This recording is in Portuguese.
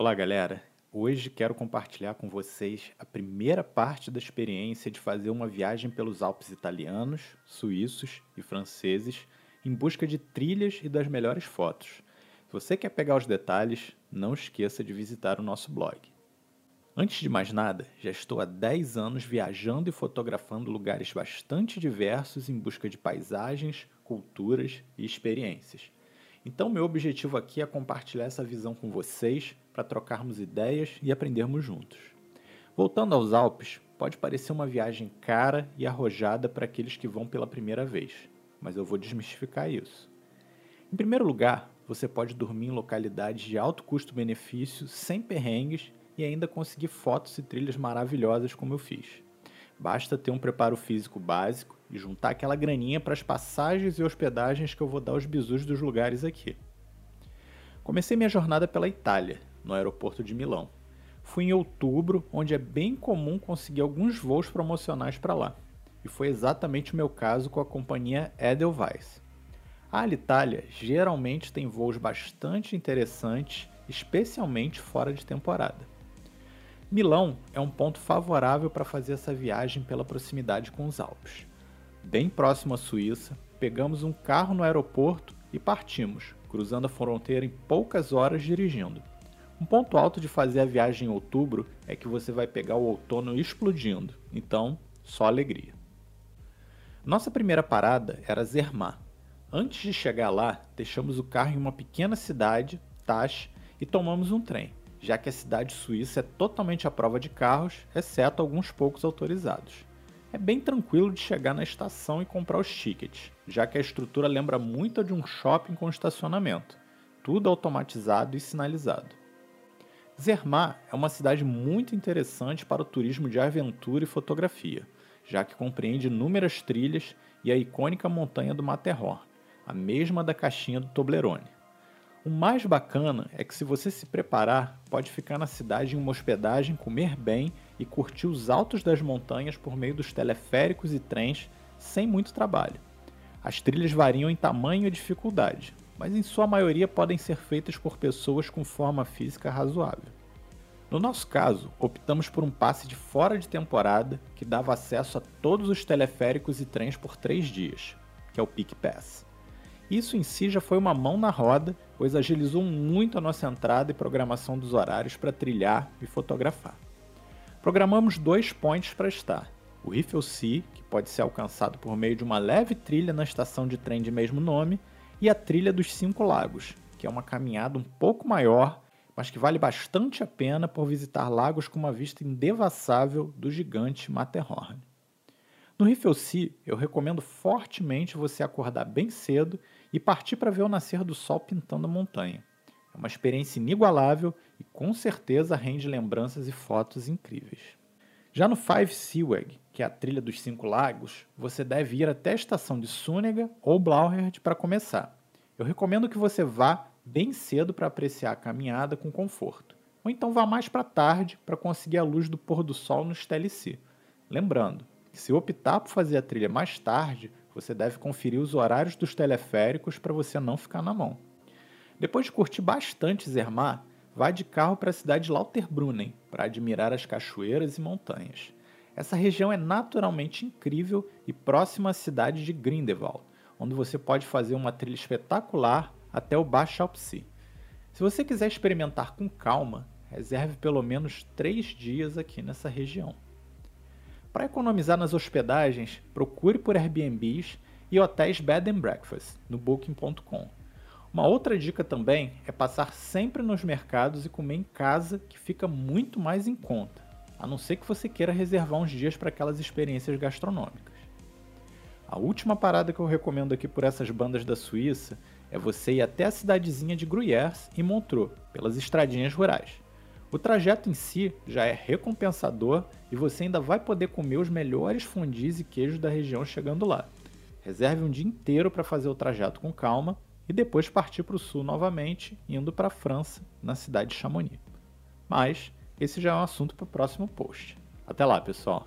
Olá, galera. Hoje quero compartilhar com vocês a primeira parte da experiência de fazer uma viagem pelos Alpes italianos, suíços e franceses em busca de trilhas e das melhores fotos. Se você quer pegar os detalhes, não esqueça de visitar o nosso blog. Antes de mais nada, já estou há 10 anos viajando e fotografando lugares bastante diversos em busca de paisagens, culturas e experiências. Então, meu objetivo aqui é compartilhar essa visão com vocês para trocarmos ideias e aprendermos juntos. Voltando aos Alpes, pode parecer uma viagem cara e arrojada para aqueles que vão pela primeira vez, mas eu vou desmistificar isso. Em primeiro lugar, você pode dormir em localidades de alto custo-benefício, sem perrengues e ainda conseguir fotos e trilhas maravilhosas como eu fiz. Basta ter um preparo físico básico e juntar aquela graninha para as passagens e hospedagens que eu vou dar aos bisus dos lugares aqui. Comecei minha jornada pela Itália, no aeroporto de Milão. Fui em outubro, onde é bem comum conseguir alguns voos promocionais para lá. E foi exatamente o meu caso com a companhia Edelweiss. A Alitalia geralmente tem voos bastante interessantes, especialmente fora de temporada. Milão é um ponto favorável para fazer essa viagem pela proximidade com os Alpes. Bem próximo à Suíça, pegamos um carro no aeroporto e partimos, cruzando a fronteira em poucas horas dirigindo. Um ponto alto de fazer a viagem em outubro é que você vai pegar o outono explodindo, então só alegria. Nossa primeira parada era Zermatt. Antes de chegar lá, deixamos o carro em uma pequena cidade, Tash, e tomamos um trem, já que a cidade suíça é totalmente à prova de carros, exceto alguns poucos autorizados. É bem tranquilo de chegar na estação e comprar os tickets, já que a estrutura lembra muito de um shopping com estacionamento, tudo automatizado e sinalizado. Zermatt é uma cidade muito interessante para o turismo de aventura e fotografia, já que compreende inúmeras trilhas e a icônica montanha do Matterhorn, a mesma da caixinha do Toblerone. O mais bacana é que se você se preparar, pode ficar na cidade em uma hospedagem, comer bem e curtir os altos das montanhas por meio dos teleféricos e trens sem muito trabalho. As trilhas variam em tamanho e dificuldade, mas em sua maioria podem ser feitas por pessoas com forma física razoável. No nosso caso, optamos por um passe de fora de temporada que dava acesso a todos os teleféricos e trens por três dias, que é o Peak Pass. Isso em si já foi uma mão na roda, pois agilizou muito a nossa entrada e programação dos horários para trilhar e fotografar. Programamos dois points para estar: o Riffle Sea, que pode ser alcançado por meio de uma leve trilha na estação de trem de mesmo nome, e a Trilha dos Cinco Lagos, que é uma caminhada um pouco maior, mas que vale bastante a pena por visitar lagos com uma vista indevassável do gigante Matterhorn. No Sea, eu recomendo fortemente você acordar bem cedo e partir para ver o nascer do sol pintando a montanha. Uma experiência inigualável e com certeza rende lembranças e fotos incríveis. Já no Five Seaweg, que é a trilha dos cinco lagos, você deve ir até a estação de Sunega ou Blauherd para começar. Eu recomendo que você vá bem cedo para apreciar a caminhada com conforto, ou então vá mais para tarde para conseguir a luz do pôr do sol no STLC. Lembrando que se optar por fazer a trilha mais tarde, você deve conferir os horários dos teleféricos para você não ficar na mão. Depois de curtir bastante Zermatt, vá de carro para a cidade de Lauterbrunnen para admirar as cachoeiras e montanhas. Essa região é naturalmente incrível e próxima à cidade de Grindelwald, onde você pode fazer uma trilha espetacular até o Baixo Alpsi. Se você quiser experimentar com calma, reserve pelo menos 3 dias aqui nessa região. Para economizar nas hospedagens, procure por Airbnbs e hotéis bed and breakfast no booking.com. Uma outra dica também é passar sempre nos mercados e comer em casa, que fica muito mais em conta, a não ser que você queira reservar uns dias para aquelas experiências gastronômicas. A última parada que eu recomendo aqui por essas bandas da Suíça é você ir até a cidadezinha de Gruyères e Montreux, pelas estradinhas rurais. O trajeto em si já é recompensador e você ainda vai poder comer os melhores fundis e queijos da região chegando lá. Reserve um dia inteiro para fazer o trajeto com calma e depois partir para o sul novamente, indo para a França, na cidade de Chamonix. Mas esse já é um assunto para o próximo post. Até lá, pessoal!